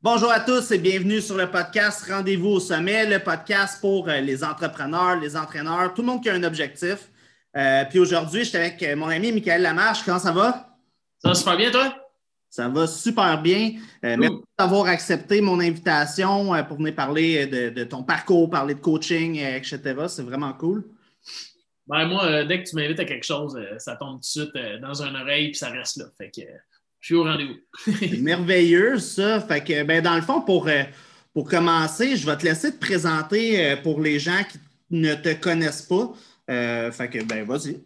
Bonjour à tous et bienvenue sur le podcast Rendez-vous au sommet, le podcast pour euh, les entrepreneurs, les entraîneurs, tout le monde qui a un objectif. Euh, puis aujourd'hui, je suis avec euh, mon ami Michael Lamarche. Comment ça va? Ça va super bien, toi? Ça va super bien. Merci d'avoir accepté mon invitation pour venir parler de, ton parcours, parler de coaching, etc. C'est vraiment cool. Ben, moi, dès que tu m'invites à quelque chose, ça tombe tout de suite dans une oreille puis ça reste là. Fait que je suis au rendez-vous. merveilleux, ça. Fait que, ben, dans le fond, pour, euh, pour commencer, je vais te laisser te présenter euh, pour les gens qui ne te connaissent pas. Euh, fait que, ben, vas-y.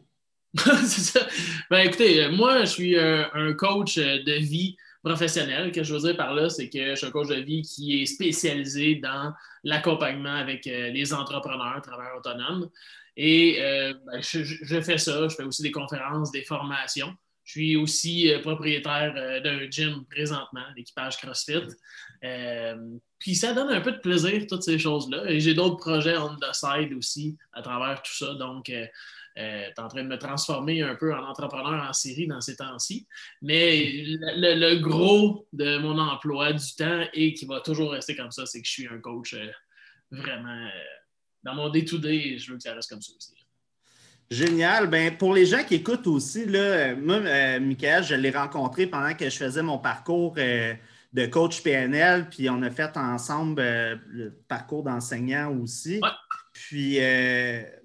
c'est ça. Ben, écoutez, moi, je suis un, coach de vie professionnel. que je veux dire par là, c'est que je suis un coach de vie qui est spécialisé dans l'accompagnement avec les entrepreneurs, travailleurs autonomes. Et ben, je, fais ça. Je fais aussi des conférences, des formations. Je suis aussi euh, propriétaire euh, d'un gym présentement, l'équipage CrossFit. Euh, puis ça donne un peu de plaisir, toutes ces choses-là. Et j'ai d'autres projets on the side aussi à travers tout ça. Donc, tu es en train de me transformer un peu en entrepreneur en série dans ces temps-ci. Mais le, gros de mon emploi du temps et qui va toujours rester comme ça, c'est que je suis un coach vraiment dans mon day-to-day. je veux que ça reste comme ça aussi. Génial. Ben, pour les gens qui écoutent aussi, là, moi, euh, Michael, je l'ai rencontré pendant que je faisais mon parcours euh, de coach PNL, puis on a fait ensemble euh, le parcours d'enseignant aussi. Puis,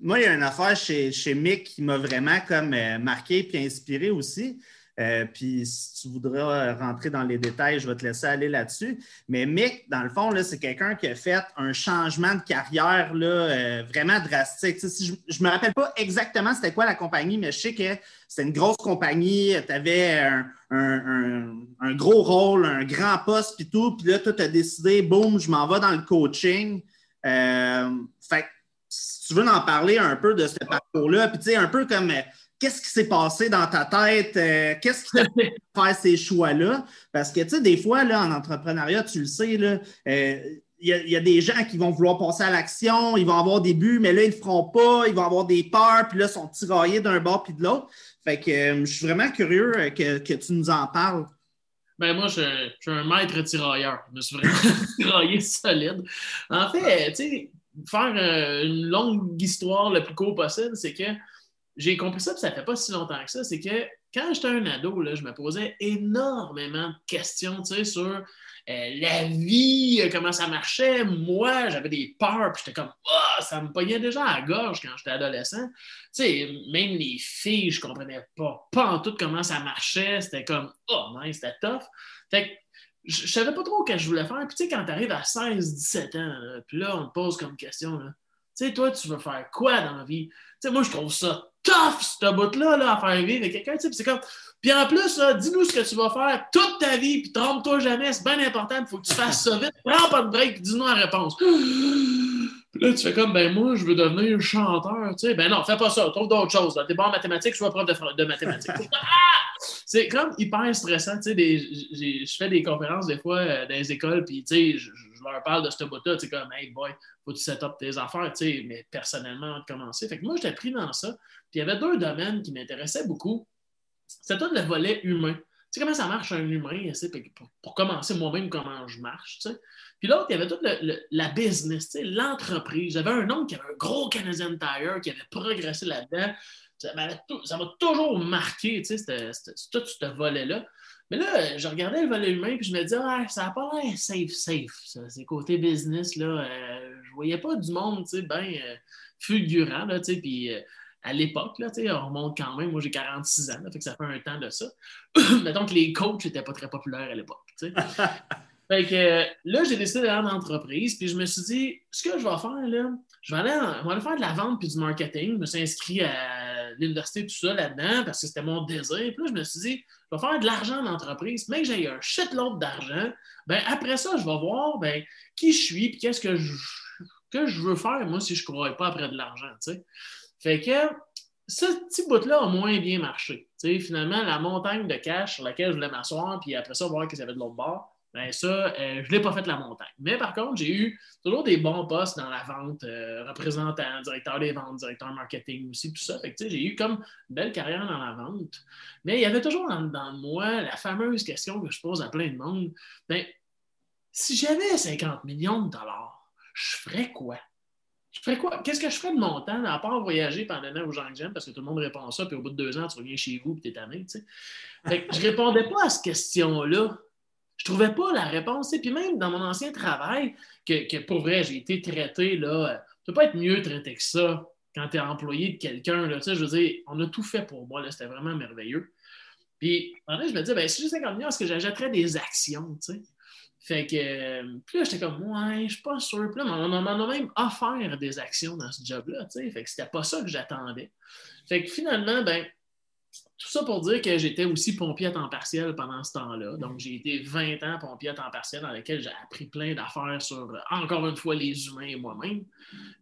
moi, il y a une affaire chez, chez Mick qui m'a vraiment comme marqué puis inspiré aussi. Euh, puis si tu voudras rentrer dans les détails, je vais te laisser aller là-dessus. Mais Mick, dans le fond, c'est quelqu'un qui a fait un changement de carrière là, euh, vraiment drastique. je ne me rappelle pas exactement c'était quoi la compagnie, mais je sais que c'était une grosse compagnie, tu avais un, gros rôle, un grand poste, puis tout. Puis là, tu as décidé, boum, je m'en vais dans le coaching. Euh, fait si tu veux en parler un peu de ce parcours-là, puis tu sais, un peu comme qu'est-ce qui s'est passé dans ta tête? Euh, qu'est-ce qui t'a fait faire ces choix-là? Parce que, tu sais, des fois, là, en entrepreneuriat, tu le sais, là, euh, il y, a des gens qui vont vouloir passer à l'action, ils vont avoir des buts, mais là, ils ne le feront pas, ils vont avoir des peurs, puis là, ils sont tiraillés d'un bord puis de l'autre. Fait que euh, je suis vraiment curieux que, tu nous en parles. Ben moi, je, suis un maître tirailleur. Je me suis vraiment tiraillé solide. En fait, tu sais, faire une longue histoire le plus court possible, c'est que j'ai compris ça, puis ça fait pas si longtemps que ça, c'est que quand j'étais un ado, là, je me posais énormément de questions sur euh, la vie, euh, comment ça marchait. Moi, j'avais des peurs, puis j'étais comme, oh, ça me pognait déjà à la gorge quand j'étais adolescent. même les filles, je comprenais pas, pas en tout comment ça marchait. C'était comme, oh, c'était tough. Fait que je savais pas trop ce que je voulais faire. Puis, tu sais, quand tu arrives à 16-17 ans, puis là, on te pose comme question, tu sais, toi, tu veux faire quoi dans la vie? Tu sais, moi, je trouve ça tough, ce bout-là, là, à faire vivre avec quelqu'un. C'est comme. Puis en plus, dis-nous ce que tu vas faire toute ta vie, puis trompe-toi jamais, c'est bien important, il faut que tu fasses ça vite. Prends pas de break, dis-nous la réponse. Puis là, tu fais comme, ben moi, je veux devenir chanteur. Tu sais, ben non, fais pas ça, trouve d'autres choses. T'es bon en mathématiques, sois prof de, de mathématiques. Ah! c'est comme hyper stressant. Tu sais, je fais des conférences des fois euh, dans les écoles, puis tu sais, je, leur parle de ce bout-là. Tu sais, comme, hey boy, faut que tu set up tes affaires, tu sais, mais personnellement, de commencer. Fait que moi, j'étais pris dans ça. Puis il y avait deux domaines qui m'intéressaient beaucoup. C'était tout le volet humain. Tu sais comment ça marche un humain, pour, pour commencer moi-même comment je marche. Tu sais? Puis l'autre, il y avait toute la business, l'entreprise. J'avais un oncle qui avait un gros Canadian Tire qui avait progressé là-dedans. Ça m'a toujours marqué, tu sais, tout ce volet-là. Mais là, je regardais le volet humain, puis je me disais, ah, ça n'a pas l'air safe, safe, ça. C'est côté business, là. Euh, je voyais pas du monde, tu sais, bien euh, fulgurant, là, tu sais, puis... Euh, à l'époque, là, on remonte quand même. Moi, j'ai 46 ans, ça fait un temps de ça. Mettons que les coachs n'étaient pas très populaires à l'époque. Fait que là, j'ai décidé d'aller en entreprise, puis je me suis dit, ce que je vais faire, là, je vais aller, faire de la vente puis du marketing. Je me suis inscrit à l'université, tout ça là-dedans, parce que c'était mon désir. Puis là, je me suis dit, je vais faire de l'argent en entreprise, mais que j'ai un shitload d'argent. Ben, après ça, je vais voir ben, qui je suis, puis qu'est-ce que je, que je veux faire, moi, si je ne crois pas après de l'argent. Fait que ce petit bout-là a moins bien marché. finalement, la montagne de cash sur laquelle je voulais m'asseoir, puis après ça, voir qu'il y avait de l'autre bord, ben ça, euh, je ne l'ai pas fait la montagne. Mais par contre, j'ai eu toujours des bons postes dans la vente, euh, représentant, directeur des ventes, directeur marketing aussi, tout ça. J'ai eu comme une belle carrière dans la vente. Mais il y avait toujours dans, moi la fameuse question que je pose à plein de monde. Ben, si j'avais 50 millions de dollars, je ferais quoi? Je ferais quoi? Qu'est-ce que je ferais de mon temps, à part voyager pendant aux gens que j'aime, parce que tout le monde répond ça, puis au bout de deux ans, tu reviens chez vous, puis t'es tanné, tu sais. Fait que je répondais pas à cette question-là. Je trouvais pas la réponse. Puis même dans mon ancien travail, que, pour vrai, j'ai été traité, là, tu peux pas être mieux traité que ça quand tu es employé de quelqu'un. Je veux dire, on a tout fait pour moi. C'était vraiment merveilleux. Puis, en fait, je me disais, ben, si j'ai 50 millions, est-ce que j'achèterais des actions? sais? Fait que, puis là, j'étais comme, ouais, je suis pas sûr. Puis là, on m'en a même offert des actions dans ce job-là. Fait que c'était pas ça que j'attendais. Fait que finalement, ben, tout ça pour dire que j'étais aussi pompier à temps partiel pendant ce temps-là. Donc, j'ai été 20 ans pompier à temps partiel dans lequel j'ai appris plein d'affaires sur, encore une fois, les humains et moi-même.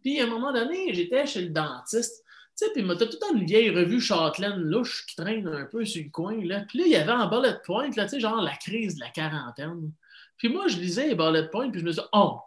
Puis, à un moment donné, j'étais chez le dentiste. Tu sais, puis m'a tout le temps une vieille revue Châtelaine louche qui traîne un peu sur le coin. Là. Puis là, il y avait en bullet point, là, tu sais, genre la crise de la quarantaine. Puis moi, je lisais les bullet points, puis je me disais, oh,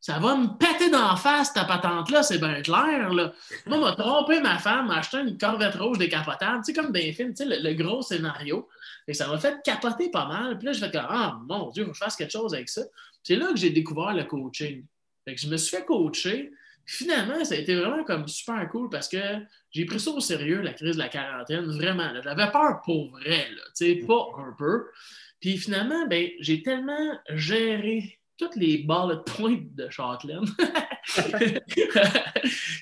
ça va me péter d'en face, ta patente-là, c'est bien clair. Là. Moi, m'a trompé ma femme, acheté une corvette rouge décapotable, tu sais, comme dans les films, tu sais, le, gros scénario. Et ça m'a fait capoter pas mal. Puis là, je fais comme, ah, mon Dieu, il faut que je fasse quelque chose avec ça. C'est là que j'ai découvert le coaching. Je me suis fait coacher. Finalement, ça a été vraiment comme super cool parce que j'ai pris ça au sérieux, la crise de la quarantaine, vraiment. J'avais peur pour vrai, là, pas un peu. Puis finalement, ben, j'ai tellement géré toutes les balles de pointe de Châtelaine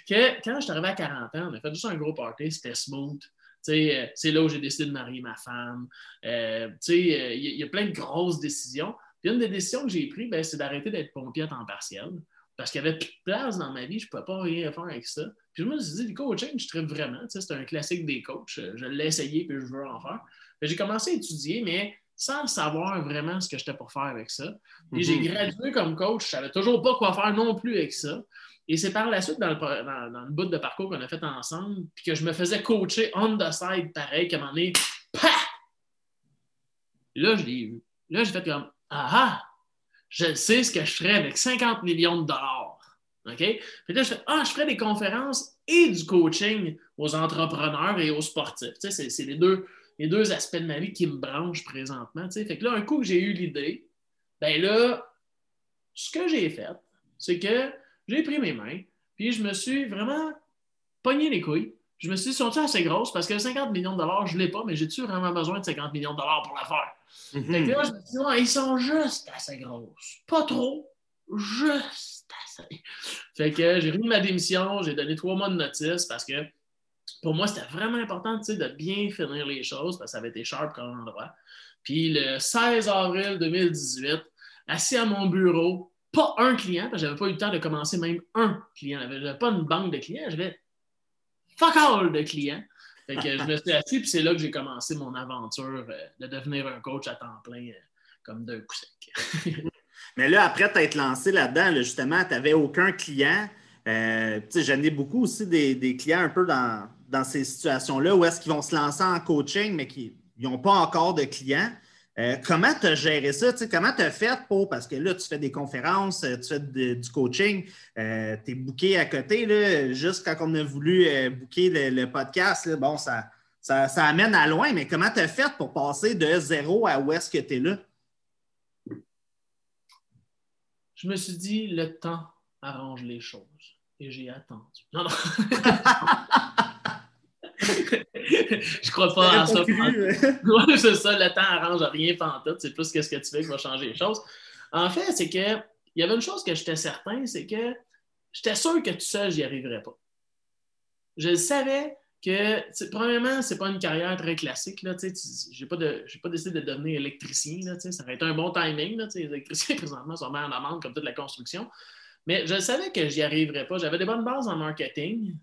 que quand je suis arrivé à 40 ans, on a fait juste un gros party, c'était smooth. Euh, c'est là où j'ai décidé de marier ma femme. Euh, il euh, y, a plein de grosses décisions. Puis une des décisions que j'ai prises, ben, c'est d'arrêter d'être pompier à temps partiel. Parce qu'il n'y avait plus de place dans ma vie, je ne pouvais pas rien faire avec ça. Puis je me suis dit, le coaching, je tripe vraiment. C'est un classique des coachs. Je l'ai essayé et je veux en faire. J'ai commencé à étudier, mais sans savoir vraiment ce que j'étais pour faire avec ça. Et j'ai mhm. gradué comme coach, je ne savais toujours pas quoi faire non plus avec ça. Et c'est par la suite, dans le, dans, bout de parcours qu'on a fait ensemble, puis que je me faisais coacher on the side, pareil, qu'à un moment donné, Là, je l'ai eu. Là, j'ai fait comme, ah ah, je sais ce que je ferais avec 50 millions de dollars. OK? Puis là, je fais, ah, je ferais des conférences et du coaching aux entrepreneurs et aux sportifs. Tu sais, c'est les deux, les deux aspects de ma vie qui me branchent présentement. Fait que là, un coup que j'ai eu l'idée, ben là, ce que j'ai fait, c'est que j'ai pris mes mains, puis je me suis vraiment pogné les couilles. Je me suis dit, sont-ils assez grosses? Parce que 50 millions de dollars, je ne l'ai pas, mais j'ai-tu vraiment besoin de 50 millions de dollars pour la faire? Mhm. Fait que là, je me suis dit, ils sont juste assez grosses. Pas trop, juste assez. Fait que j'ai remis ma démission, j'ai donné trois mois de notice parce que pour moi, c'était vraiment important de bien finir les choses parce que ça avait été sharp comme endroit. Puis le 16 avril 2018, assis à mon bureau, pas un client, parce que j'avais pas eu le temps de commencer même un client. J'avais pas une banque de clients, j'avais fuck all de clients. Fait que je me suis assis, puis c'est là que j'ai commencé mon aventure euh, de devenir un coach à temps plein, euh, comme d'un coup sec. Mais là, après t'être lancé là-dedans, justement, tu n'avais aucun client. Euh, J'en ai beaucoup aussi des, clients un peu dans, dans ces situations-là où est-ce qu'ils vont se lancer en coaching, mais qui n'ont pas encore de clients. Euh, comment tu as géré ça? comment tu as fait pour, parce que là, tu fais des conférences, euh, tu fais du coaching, euh, tu es booké à côté, là, juste quand on a voulu booker le, podcast, bon, ça, ça, amène à loin, mais comment tu as fait pour passer de zéro à où est-ce que tu es là? Je me suis dit, le temps arrange les choses. Et j'ai attendu. Non, non. je crois pas à ça. c'est ça, le temps arrange rien pantoute. C'est plus qu'est-ce que tu fais qui va changer les choses. En fait, c'est que il y avait une chose que j'étais certain, c'est que j'étais sûr que tout seul, j'y arriverais pas. Je savais que, premièrement, c'est pas une carrière très classique. Je n'ai pas, pas, décidé de devenir électricien. Là, ça aurait été un bon timing. les électriciens, présentement, sont en amende comme toute la construction. Mais je savais que j'y arriverais pas. J'avais des bonnes bases en marketing,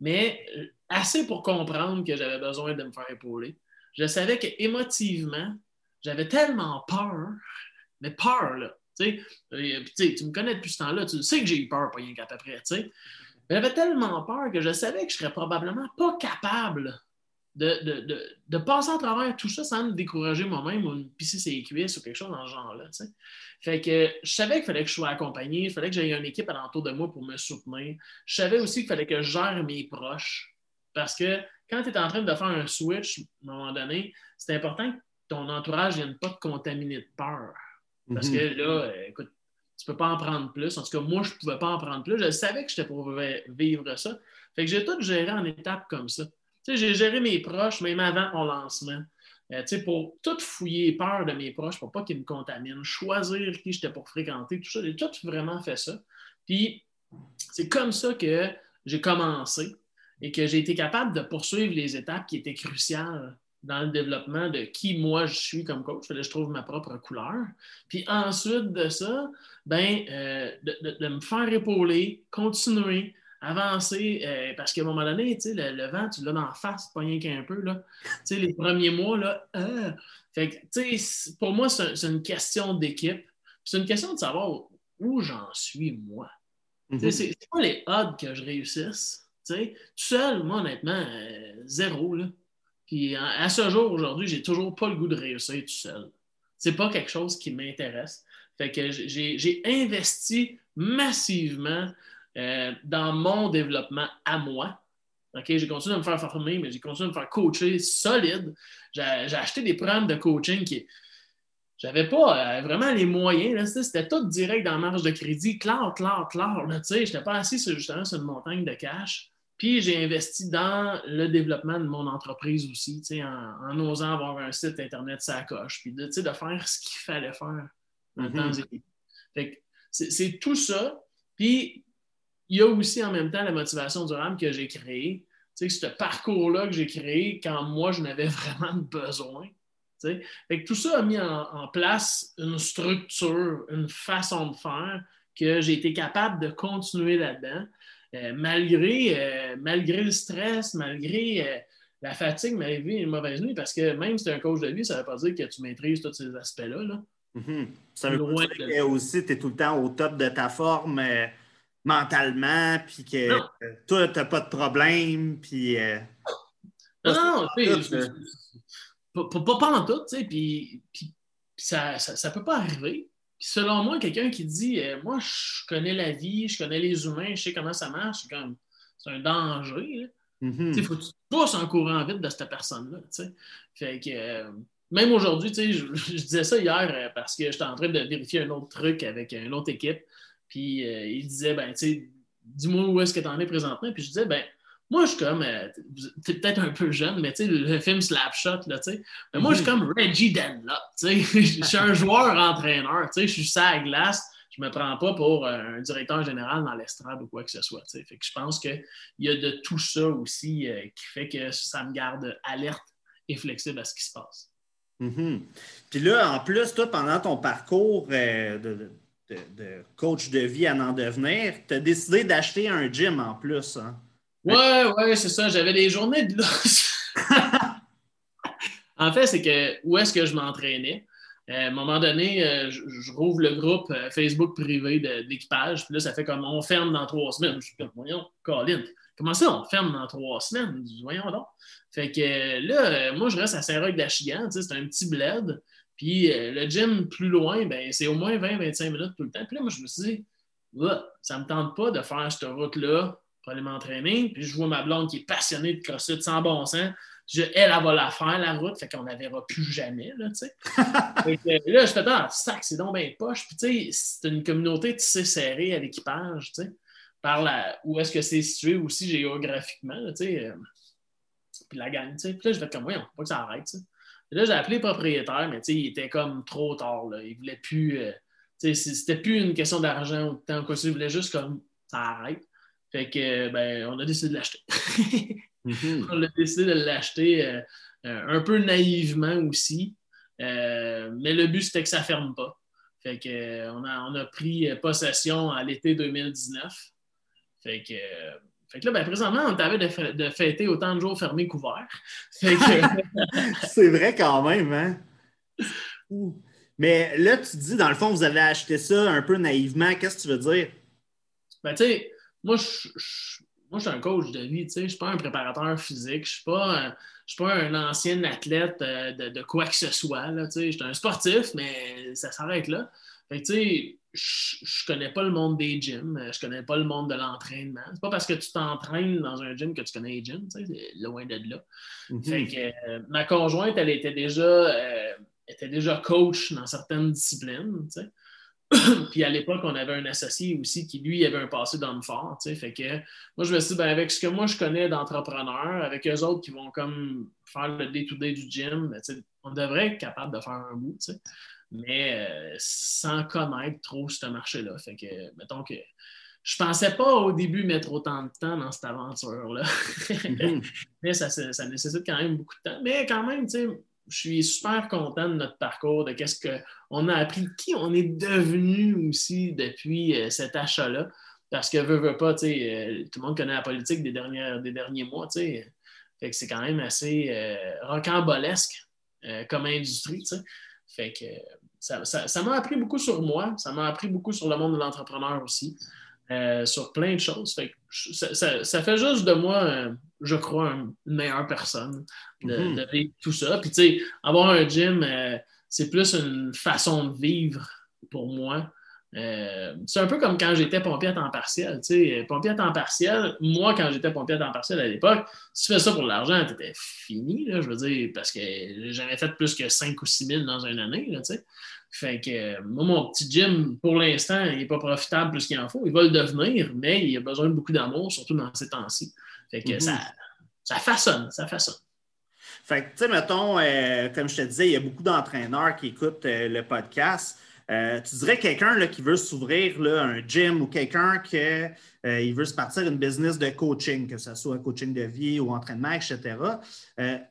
mais assez pour comprendre que j'avais besoin de me faire épauler. Je savais qu'émotivement, j'avais tellement peur, mais peur, là. Tu me connais depuis ce temps-là, tu sais que j'ai eu peur, pas rien qu'à peu près. J'avais tellement peur que je savais que je serais probablement pas capable de, passer à travers tout ça sans me décourager moi-même ou me pisser ses cuisses ou quelque chose dans ce genre-là. Fait que je savais qu'il fallait que je sois accompagné, il fallait que j'aie une équipe alentour de moi pour me soutenir. Je savais aussi qu'il fallait que je gère mes proches. Parce que quand tu es en train de faire un switch, à un moment donné, c'est important que ton entourage ne vienne pas te contaminer de peur. Parce que là, écoute, tu ne peux pas en prendre plus. En tout cas, moi, je ne pouvais pas en prendre plus. Je savais que j'étais pour vivre ça. Fait que j'ai tout géré en étapes comme ça. j'ai géré mes proches, même avant mon lancement. Euh, pour tout fouiller peur de mes proches pour pas qu'ils me contaminent, choisir qui j'étais pour fréquenter, tout ça. J'ai tout vraiment fait ça. Puis, c'est comme ça que j'ai commencé et que j'ai été capable de poursuivre les étapes qui étaient cruciales dans le développement de qui moi je suis comme coach. je trouve ma propre couleur. Puis ensuite de ça, ben, euh, de, me faire épauler, continuer, avancer, euh, parce qu'à un moment donné, le, le, vent, tu l'as dans la face, pas rien qu'un peu. Là. les premiers mois, là, euh, fait pour moi, c'est une question d'équipe. C'est une question de savoir où j'en suis, moi. Mm-hmm. C'est pas les odds que je réussisse? Tout seul, moi, honnêtement, zéro. Là. Puis à ce jour, aujourd'hui, j'ai toujours pas le goût de réussir tout seul. C'est pas quelque chose qui m'intéresse. Fait que j'ai investi massivement euh, dans mon développement à moi. J'ai continué de me faire former, mais j'ai continué de me faire coacher solide. J'ai acheté des programmes de coaching qui. J'avais pas euh, vraiment les moyens. C'était tout direct dans la marge de crédit. Claire, clair, clair. Je n'étais pas assis sur, justement sur une montagne de cash. Puis j'ai investi dans le développement de mon entreprise aussi, en, en osant avoir un site Internet ça coche, puis de, de faire ce qu'il fallait faire mm-hmm. C'est tout ça. Puis il y a aussi en même temps la motivation durable que j'ai créée. C'est ce parcours-là que j'ai créé quand moi, je n'avais vraiment besoin. Fait que tout ça a mis en, place une structure, une façon de faire que j'ai été capable de continuer là-dedans. Euh, malgré, euh, malgré le stress, malgré euh, la fatigue, malgré une mauvaise nuit, parce que même si tu es un coach de vie, ça ne veut pas dire que tu maîtrises tous ces aspects-là. Là. Mm-hmm. Ça veut dire que aussi tu es tout le temps au top de ta forme mentalement, puis que toi, tu n'as pas de problème, puis... non, non, pas, pas, pas, en tout, tu sais, puis, ça ne peut pas arriver selon moi, quelqu'un qui dit euh, Moi, je connais la vie, je connais les humains, je sais comment ça marche, c'est comme c'est un danger. Il faut que tu pousses en courant vite de cette personne-là. Fait que euh, même aujourd'hui, je, je, disais ça hier euh, parce que j'étais en train de vérifier un autre truc avec une autre équipe. Puis il disait ben, dis-moi où est-ce que tu en es présentement. Puis je disais, ben, moi, je suis comme, euh, tu es peut-être un peu jeune, mais tu sais, le film Slapshot, là, tu sais. Mais moi, je suis mhm. comme Reggie Dunlop, tu sais. Je suis un joueur-entraîneur, tu sais. Je suis ça à glace. Je me prends pas pour euh, un directeur général dans l'estrade ou quoi que ce soit, tu sais. Fait que je pense qu'il y a de tout ça aussi euh, qui fait que ça me garde alerte et flexible à ce qui se passe. Mhm. Puis là, en plus, toi, pendant ton parcours de, de, coach de vie à en devenir, tu as décidé d'acheter un gym en plus, hein? Ouais, ouais, c'est ça. J'avais des journées de en fait, c'est que où est-ce que je m'entraînais? Euh, à un moment donné, euh, je, rouvre le groupe euh, Facebook privé d'équipage, puis là, ça fait comme on ferme dans trois semaines. Je suis comme, voyons, Colin, comment ça, on ferme dans trois semaines? Voyons donc. Fait que là, moi, je reste à Saint-Roch d'Achigan, c'est un petit bled. Puis le gym plus loin, ben, c'est au moins 20-25 minutes tout le temps. Puis là, moi, je me suis dit, ça ne me tente pas de faire cette route-là pour aller m'entraîner. Puis je vois ma blonde qui est passionnée de CrossFit sans bon sens. Je, elle, elle va la faire, la route, fait qu'on ne la verra plus jamais, là, tu sais. là, je fais, ah, sac, c'est donc bien poche. Puis, tu sais, c'est une communauté tissée serrée à l'équipage, tu sais. Par la, où est-ce que c'est situé aussi géographiquement, tu sais. Euh, puis la gang, tu sais. Puis là, je fais comme, voyons, pas que ça arrête, tu sais. Là, j'ai appelé le propriétaire, mais tu sais, il était comme trop tard, là. Il voulait plus, euh, tu sais, c'était plus une question d'argent ou de temps, quoi. Il voulait juste comme, ça arrête. Fait que, ben, on a décidé de l'acheter. Mhm. On a décidé de l'acheter euh, euh, un peu naïvement aussi. Euh, mais le but, c'était que ça ne ferme pas. Fait que, on, a, on a pris possession à l'été 2019. Fait que, fait que là, ben, présentement, on t'avait de, de, fêter autant de jours fermés qu'ouverts. C'est vrai quand même, hein? Mais là, tu dis, dans le fond, vous avez acheté ça un peu naïvement. Qu'est-ce que tu veux dire? Ben, tu sais, moi, je, moi, je suis un coach de vie, tu sais, je ne suis pas un préparateur physique, je ne suis, pas, suis pas un ancien athlète euh, de, quoi que ce soit, là, tu sais, je suis un sportif, mais ça s'arrête là. Fait tu sais, je ne connais pas le monde des gyms, je ne connais pas le monde de l'entraînement. C'est pas parce que tu t'entraînes dans un gym que tu connais les gyms, tu sais, loin de là. Mm-hmm. Fait que euh, ma conjointe, elle était déjà... Euh, était déjà coach dans certaines disciplines. Puis à l'époque, on avait un associé aussi qui, lui, avait un passé d'homme fort. Fait que moi, je me suis dit, ben, avec ce que moi je connais d'entrepreneurs, avec eux autres qui vont comme faire le day-to-day du gym, ben, on devrait être capable de faire un bout. Mais euh, sans connaître trop ce marché-là. Fait que, mettons que je pensais pas au début mettre autant de temps dans cette aventure-là. Mhm. Mais ça, ça, nécessite quand même beaucoup de temps. Mais quand même, tu sais, je suis super content de notre parcours, de qu'est-ce qu'on a appris, qui on est devenu aussi depuis euh, cet achat-là. Parce que veut, veut pas, euh, tout le monde connaît la politique des, dernières, des derniers mois, Fait que c'est quand même assez euh, rocambolesque comme industrie, Fait que ça m'a appris beaucoup sur moi, ça m'a appris beaucoup sur le monde de l'entrepreneur aussi. Sur plein de choses. ça, fait juste de moi, je crois, une meilleure personne de, mm-hmm. vivre tout ça. Puis, tu sais, avoir un gym, euh, c'est plus une façon de vivre pour moi. c'est un peu comme quand j'étais pompier à temps partiel. pompier à temps partiel, moi, quand j'étais pompier à temps partiel à l'époque, si tu fais ça pour l'argent, tu étais fini, je veux dire, parce que j'avais fait plus que 5 ou 6 000 dans une année. Là, fait que euh, moi, mon petit gym, pour l'instant, il n'est pas profitable plus qu'il en faut. Il va le devenir, mais il a besoin de beaucoup d'amour, surtout dans ces temps-ci. Fait que ça, mhm. ça façonne, ça façonne. Fait que, tu sais, mettons, euh, comme je te disais, il y a beaucoup d'entraîneurs qui écoutent euh, le podcast. tu dirais quelqu'un qui veut s'ouvrir un gym ou quelqu'un qui il veut se partir une business de coaching, que ce soit coaching de vie ou entraînement, etc.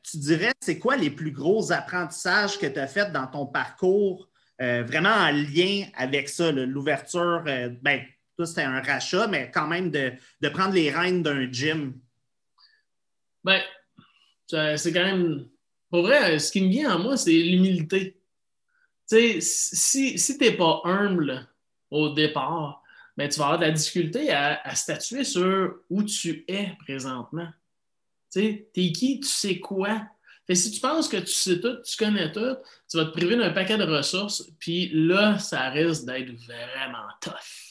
tu dirais, c'est quoi les plus gros apprentissages que tu as fait dans ton parcours euh, vraiment en lien avec ça, l'ouverture. Euh, ben, tout c'était un rachat, mais quand même de, prendre les rênes d'un gym? Ben, c'est quand même. Pour vrai, ce qui me vient en moi, c'est l'humilité. Tu sais, si, si tu n'es pas humble au départ, ben, tu vas avoir de la difficulté à, à statuer sur où tu es présentement. Tu sais, t'es qui, tu sais quoi, si tu penses que tu sais tout, tu connais tout, tu vas te priver d'un paquet de ressources, puis là, ça risque d'être vraiment tough.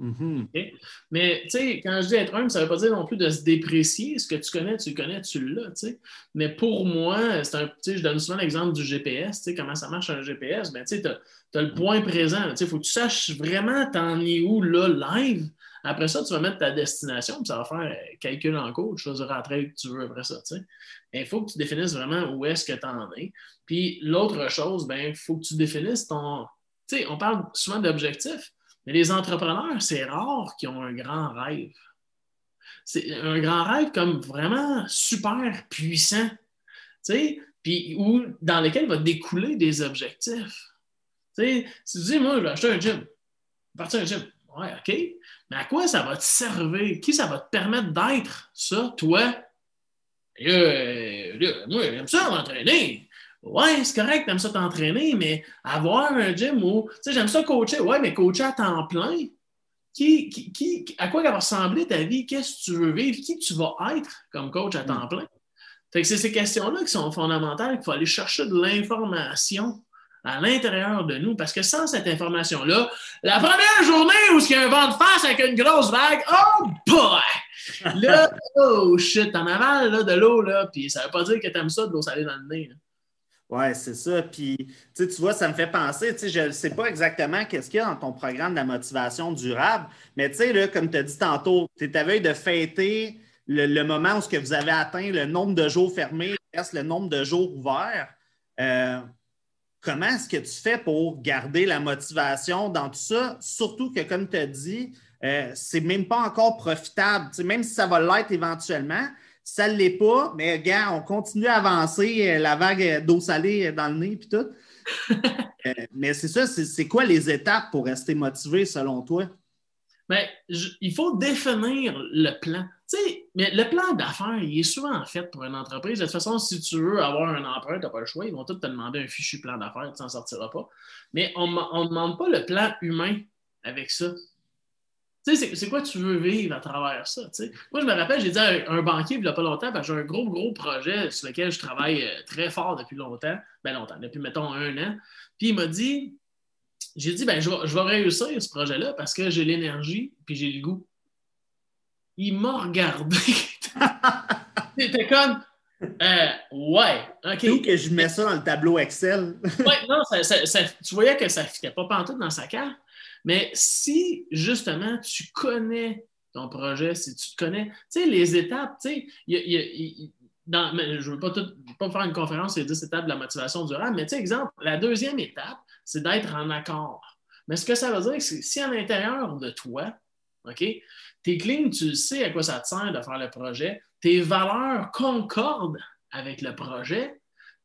Mm-hmm. Mais tu sais, quand je dis être humble, ça ne veut pas dire non plus de se déprécier. Ce que tu connais, tu le connais, tu l'as. Mais pour moi, c'est un, je donne souvent l'exemple du GPS. Comment ça marche un GPS? Ben, tu as, le point présent. Il faut que tu saches vraiment t'en es où là, live. Après ça, tu vas mettre ta destination, puis ça va faire calcul en cours, choisir la que tu veux après ça. Il faut que tu définisses vraiment où est-ce que tu en es. Puis l'autre chose, ben, il faut que tu définisses ton. Tu sais, on parle souvent d'objectifs, mais les entrepreneurs, c'est rare qu'ils ont un grand rêve. C'est un grand rêve comme vraiment super puissant, puis dans lequel va découler des objectifs. Tu sais, si tu dis, moi, je vais acheter un gym, partir un gym, ouais, OK, mais à quoi ça va te servir? Qui ça va te permettre d'être, ça, toi? Moi, j'aime ça m'entraîner. Ouais, c'est correct, t'aimes ça t'entraîner, mais avoir un gym où, tu sais, j'aime ça coacher. Ouais, mais coacher à temps plein, qui, qui, à quoi va ressembler ta vie? Qu'est-ce que tu veux vivre? Qui tu vas être comme coach à temps mm. plein? Fait que c'est ces questions-là qui sont fondamentales, qu'il faut aller chercher de l'information à l'intérieur de nous. Parce que sans cette information-là, la première journée où il y a un vent de face avec une grosse vague, oh boy! Là, oh shit, t'en avales là, de l'eau, là, puis ça veut pas dire que t'aimes ça de l'eau salée dans le nez. Oui, c'est ça. Puis, tu vois, ça me fait penser, je ne sais pas exactement qu'est-ce qu'il y a dans ton programme de la motivation durable, mais tu sais, comme tu as dit tantôt, tu es à de fêter le, moment où ce que vous avez atteint le nombre de jours fermés, le nombre de jours ouverts. Euh, comment est-ce que tu fais pour garder la motivation dans tout ça? Surtout que, comme tu as dit, euh, c'est même pas encore profitable. même si ça va l'être éventuellement, ça ne l'est pas, mais gars, on continue à avancer, euh, la vague d'eau salée dans le nez puis tout. Euh, mais c'est ça, c'est quoi les étapes pour rester motivé selon toi? Ben, il faut définir le plan. Tu sais, mais le plan d'affaires, il est souvent fait pour une entreprise. De toute façon, si tu veux avoir un emprunt, tu n'as pas le choix. Ils vont tous te demander un fichu plan d'affaires, tu n'en sortiras pas. Mais on ne demande pas le plan humain avec ça. Tu sais, c'est quoi tu veux vivre à travers ça? Moi, je me rappelle, j'ai dit à un, banquier il n'y a pas longtemps, j'ai un gros, gros projet sur lequel je travaille euh, très fort depuis longtemps, ben longtemps, depuis, mettons, un an. Puis il m'a dit, j'ai dit, ben, je vais, je vais réussir ce projet-là parce que j'ai l'énergie puis j'ai le goût il m'a regardé. C'était comme, Euh, ouais, OK. Ou que je mets ça dans le tableau Excel? ouais, non, tu voyais que ça ne fitait pas pantoute dans sa carte. Mais si, justement, tu connais ton projet, si tu connais, tu sais, les étapes, tu sais, je ne veux pas, pas faire une conférence sur les 10 étapes de la motivation durable, mais tu sais, exemple, la deuxième étape, c'est d'être en accord. Mais ce que ça veut dire, c'est si à l'intérieur de toi, OK, tes clean, tu sais à quoi ça te sert de faire le projet, tes valeurs concordent avec le projet,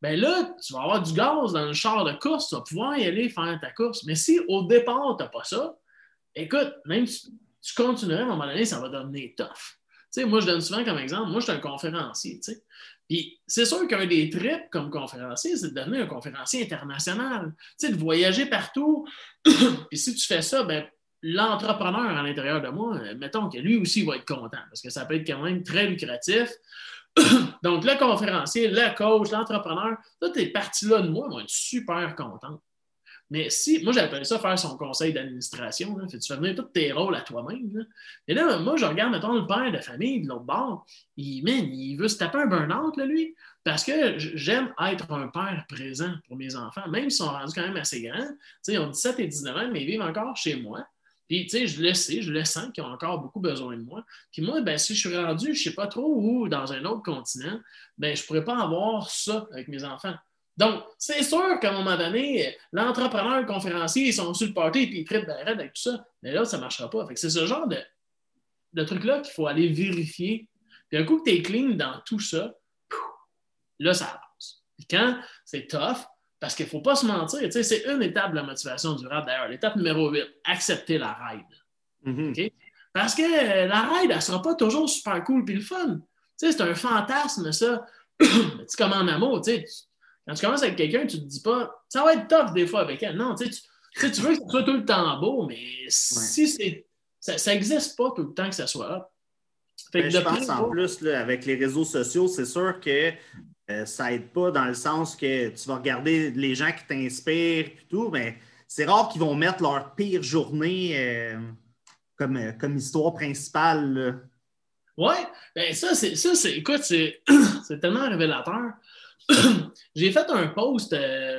bien là, tu vas avoir du gaz dans le char de course, tu vas pouvoir y aller faire ta course. Mais si au départ, tu n'as pas ça, écoute, même si tu continuerais à un moment donné, ça va devenir tough. Tu sais, moi, je donne souvent comme exemple, moi, je suis un conférencier. Tu sais. Puis c'est sûr qu'un des trips comme conférencier, c'est de devenir un conférencier international. Tu sais, de voyager partout. Puis si tu fais ça, ben l'entrepreneur à l'intérieur de moi, euh, mettons que lui aussi va être content parce que ça peut être quand même très lucratif. Donc, le conférencier, le coach, l'entrepreneur, toutes ces parties-là de moi vont être super contentes. Mais si, moi j'appelle ça faire son conseil d'administration, tu fais venir tous tes rôles à toi-même. Et là, moi, je regarde, mettons, le père de famille de l'autre bord, il, il veut se taper un burn-out, lui, parce que j'aime être un père présent pour mes enfants, même s'ils sont rendus quand même assez grands. Ils ont 17 et 19 ans, mais ils vivent encore chez moi. Puis, tu sais, je le sais, je le sens qu'ils ont encore beaucoup besoin de moi. Puis moi, ben, si je suis rendu, je ne sais pas trop où, dans un autre continent, ben, je ne pourrais pas avoir ça avec mes enfants. Donc, c'est sûr qu'à un moment donné, l'entrepreneur, le conférencier, ils sont sur le party et ils traitent d'arrêt avec tout ça. Mais là, ça ne marchera pas. c'est ce genre de, de truc-là qu'il faut aller vérifier. Puis un coup que tu es clean dans tout ça, là, ça avance. Puis quand c'est tough, parce qu'il ne faut pas se mentir, c'est une étape de la motivation durable d'ailleurs. L'étape numéro 8, accepter la ride. Mm-hmm. Parce que euh, la ride, elle ne sera pas toujours super cool puis le fun. C'est un fantasme, ça. c'est comme en amour. Quand tu commences avec quelqu'un, tu ne te dis pas ça va être tough des fois avec elle. Non, tu, tu veux que ce soit tout le temps beau, mais si c'est. Ça n'existe pas tout le temps que ça soit là. Ben, je pense en plus, avec les réseaux sociaux, c'est sûr que ça aide pas dans le sens que tu vas regarder les gens qui t'inspirent et tout, mais c'est rare qu'ils vont mettre leur pire journée euh, comme, euh, comme histoire principale. Oui, ben ça, c'est ça, c'est. Écoute, c'est tellement révélateur. J'ai fait un post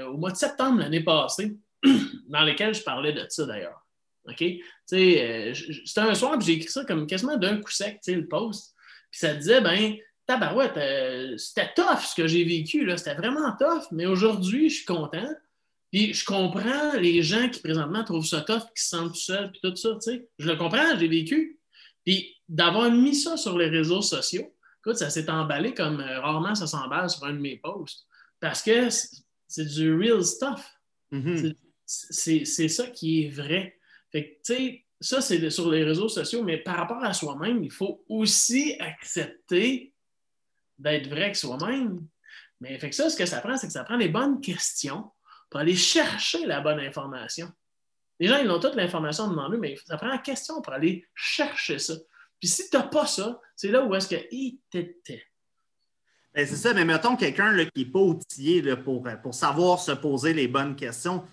au mois de septembre l'année passée, dans lequel je parlais de ça d'ailleurs. OK? C'était un soir, j'ai écrit ça comme quasiment d'un coup sec, le post. Puis ça disait, ben, tabarouette, euh, c'était tough ce que j'ai vécu, c'était vraiment tough, mais aujourd'hui, je suis content. Puis je comprends les gens qui présentement trouvent ça tough, qui se sentent tout seuls, puis tout ça, tu sais. Je le comprends, j'ai vécu. Puis d'avoir mis ça sur les réseaux sociaux, écoute, ça s'est emballé comme euh, rarement ça s'emballe sur un de mes posts. Parce que c'est du real stuff. Mm-hmm. C'est ça qui est vrai. Fait que, tu sais, ça, c'est sur les réseaux sociaux, mais par rapport à soi-même, il faut aussi accepter d'être vrai avec soi-même. Mais fait que ça, ce que ça prend, c'est que ça prend les bonnes questions pour aller chercher la bonne information. Les gens, ils ont toute l'information devant eux, mais ça prend la question pour aller chercher ça. Puis si tu n'as pas ça, c'est là où est-ce qu'il t'était. Ben, c'est ça, mais mettons quelqu'un qui n'est pas outillé pour, pour savoir se poser les bonnes questions.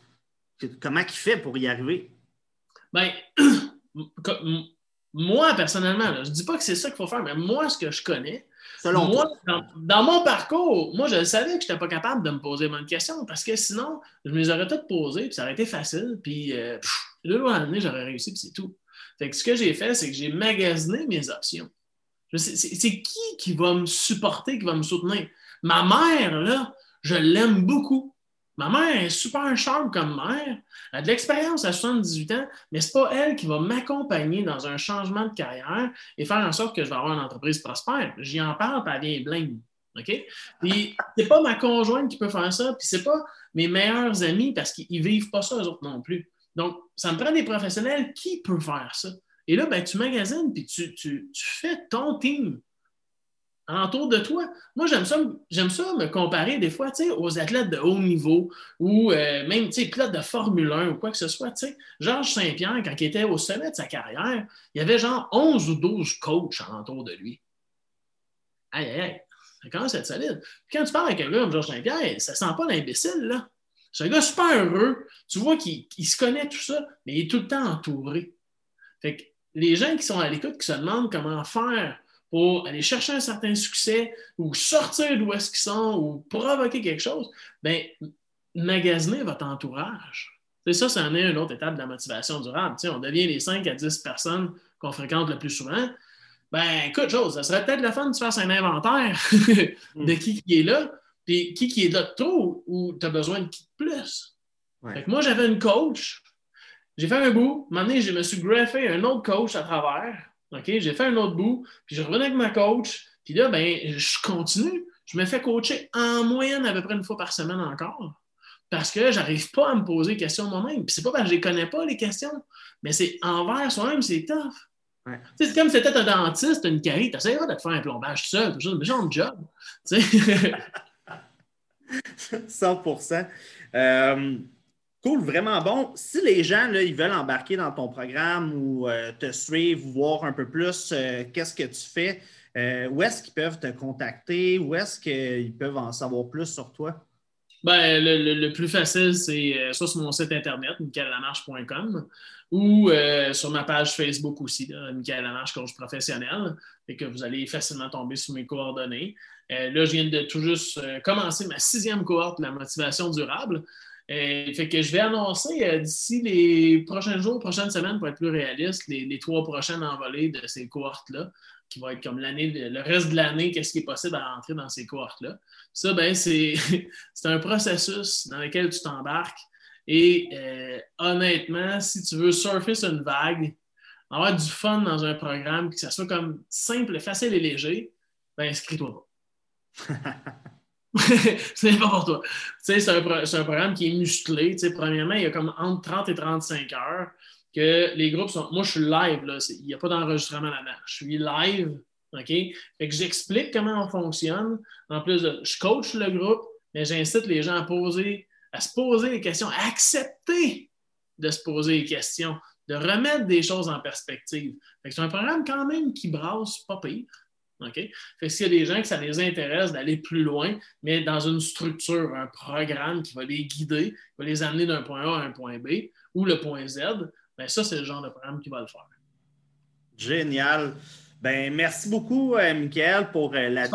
Comment il fait pour y arriver? Bien, moi, personnellement, je ne dis pas que c'est ça qu'il faut faire, mais moi, ce que je connais, moi, dans, mon parcours, moi, je savais que je n'étais pas capable de me poser bonnes questions parce que sinon, je me les aurais toutes posées, puis ça aurait été facile, puis euh, deux mois l'année, j'aurais réussi, puis c'est tout. Fait que ce que j'ai fait, c'est que j'ai magasiné mes options. C'est qui qui va me supporter, qui va me soutenir? Ma mère, là, je l'aime beaucoup. Ma mère est super charme comme mère. Elle a de l'expérience à 78 ans, mais ce n'est pas elle qui va m'accompagner dans un changement de carrière et faire en sorte que je vais avoir une entreprise prospère. J'y en parle, puis elle vient. OK? Puis, c'est pas ma conjointe qui peut faire ça, puis c'est pas mes meilleurs amis parce qu'ils vivent pas ça, eux autres non plus. Donc, ça me prend des professionnels qui peuvent faire ça. Et là, ben, tu magasines, puis tu, tu fais ton team autour de toi. Moi, j'aime ça, ça me comparer des fois aux athlètes de haut niveau ou euh, même pilote de Formule 1 ou quoi que ce soit. Georges Saint-Pierre, quand il était au sommet de sa carrière, il y avait genre 11 ou 12 coachs autour de lui. Aïe, aïe, aïe. Ça commence à être solide. quand tu parles avec un gars comme Georges Saint-Pierre, ça sent pas l'imbécile, là. C'est un gars super heureux. Tu vois qu'il se connaît tout ça, mais il est tout le temps entouré. Fait que les gens qui sont à l'écoute, qui se demandent comment faire pour aller chercher un certain succès ou sortir d'où est-ce qu'ils sont ou provoquer quelque chose, bien, magasiner votre entourage. C'est ça, ça en est une autre étape de la motivation durable. on devient les 5 à 10 personnes qu'on fréquente le plus souvent. Ben, écoute, chose, ça serait peut-être le fun de faire un inventaire mm. de qui, qui est là, puis qui, qui est là de trop ou tu as besoin de qui de plus. moi, j'avais une coach, j'ai fait un bout, un je me suis greffé un autre coach à travers. OK, j'ai fait un autre bout, puis je revenais avec ma coach, puis là, ben, je continue. Je me fais coacher en moyenne à peu près une fois par semaine encore. Parce que j'arrive pas à me poser des questions moi-même. Puis c'est pas parce que je les connais pas, les questions, mais c'est envers soi-même, c'est tough. C'est comme si c'était un dentiste, une carie, tu essaieras de te faire un plombage seul, c'est un genre de job. 100 euh, Cool, vraiment bon. Si les gens là, ils veulent embarquer dans ton programme ou euh, te suivre, voir un peu plus euh, qu'est-ce que tu fais, où est-ce qu'ils peuvent te contacter? Où est-ce qu'ils peuvent en savoir plus sur toi? Ben, le, plus facile, c'est euh, soit sur mon site internet, michaellamarche.com, ou euh, sur ma page Facebook aussi, là, Michael Lamarche, coach professionnel, et que vous allez facilement tomber sur mes coordonnées. Euh, là, je viens de tout juste commencer ma sixième cohorte, la motivation durable. Fait que je vais annoncer d'ici les prochains jours, prochaines semaines, pour être plus réaliste, les, trois prochaines envolées de ces cohortes-là qui va être comme l'année, le reste de l'année, qu'est-ce qui est possible à rentrer dans ces cohortes-là. Ça, ben, c'est, un processus dans lequel tu t'embarques. Et euh, honnêtement, si tu veux surfer sur une vague, avoir du fun dans un programme, que ça soit comme simple, facile et léger, ben inscris-toi pas. c'est pas pour toi. c'est un, un programme qui est musclé. premièrement, il y a comme entre 30 et 35 heures que les groupes sont. Moi, je suis live, là. Il n'y a pas d'enregistrement là-dedans. Je suis live, OK? J'explique comment on fonctionne. En plus, je coach le groupe, mais j'incite les gens à poser, à se poser des questions, à accepter de se poser des questions, de remettre des choses en perspective. c'est un programme quand même qui brasse pas pire. OK? Fait que s'il y a des gens que ça les intéresse d'aller plus loin, mais dans une structure, un programme qui va les guider, qui va les amener d'un point A à un point B ou le point Z, ben, ça, c'est le genre de programme qui va le faire. Génial. Ben, merci beaucoup, euh, Michael, pour euh, la,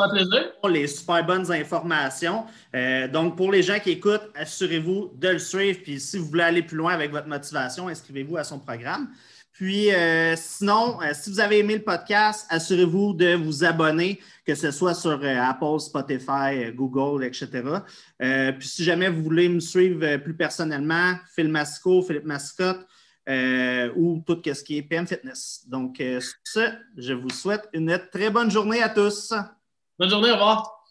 les super bonnes informations. Euh, donc, pour les gens qui écoutent, assurez-vous de le suivre. Puis, si vous voulez aller plus loin avec votre motivation, inscrivez-vous à son programme. Puis, sinon, si vous avez aimé le podcast, assurez-vous de vous abonner, que ce soit sur Apple, Spotify, Google, etc. puis, si jamais vous voulez me suivre plus personnellement, Phil Masco, Philippe Mascotte, euh, ou tout ce qui est PM Fitness. Donc, euh, sur ce, je vous souhaite une très bonne journée à tous. Bonne journée, au revoir.